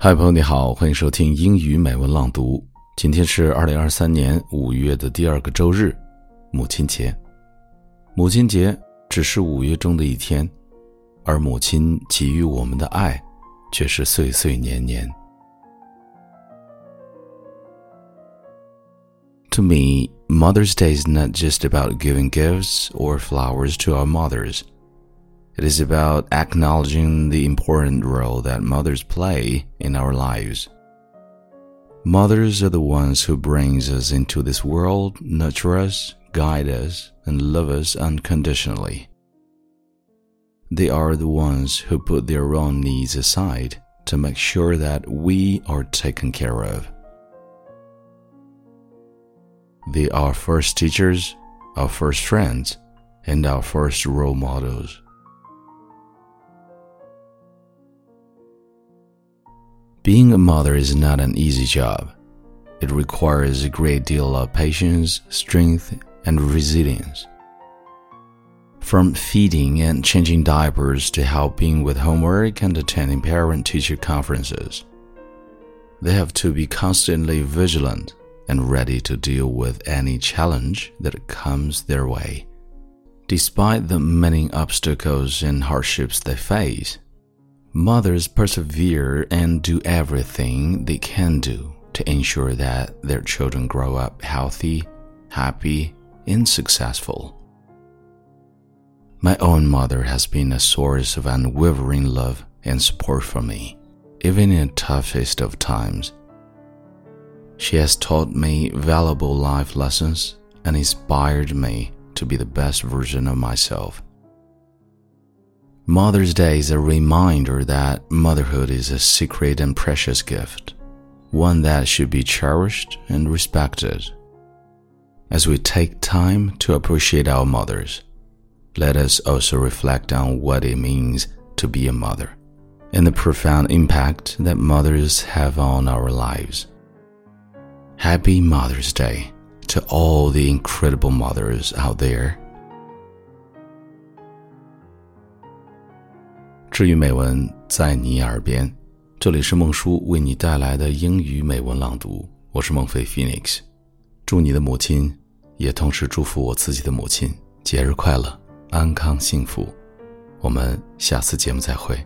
嗨，朋友你好，欢迎收听英语美文朗读。今天是二零二三年五月的第二个周日，母亲节。母亲节只是五月中的一天，而母亲给予我们的爱却是岁岁年年。To me, Mother's Day is not just about giving gifts or flowers to our mothers. It is about acknowledging the important role that mothers play in our lives. Mothers are the ones who brings us into this world, nurture us, guide us, and love us unconditionally. They are the ones who put their own needs aside to make sure that we are taken care of. They are first teachers, our first friends, and our first role models. Being a mother is not an easy job. It requires a great deal of patience, strength, and resilience. From feeding and changing diapers to helping with homework and attending parent teacher conferences, they have to be constantly vigilant and ready to deal with any challenge that comes their way. Despite the many obstacles and hardships they face, Mothers persevere and do everything they can do to ensure that their children grow up healthy, happy, and successful. My own mother has been a source of unwavering love and support for me, even in the toughest of times. She has taught me valuable life lessons and inspired me to be the best version of myself. Mother's Day is a reminder that motherhood is a secret and precious gift, one that should be cherished and respected. As we take time to appreciate our mothers, let us also reflect on what it means to be a mother and the profound impact that mothers have on our lives. Happy Mother's Day to all the incredible mothers out there 治愈美文在你耳边，这里是孟叔为你带来的英语美文朗读，我是孟非 Phoenix。祝你的母亲，也同时祝福我自己的母亲节日快乐，安康幸福。我们下次节目再会。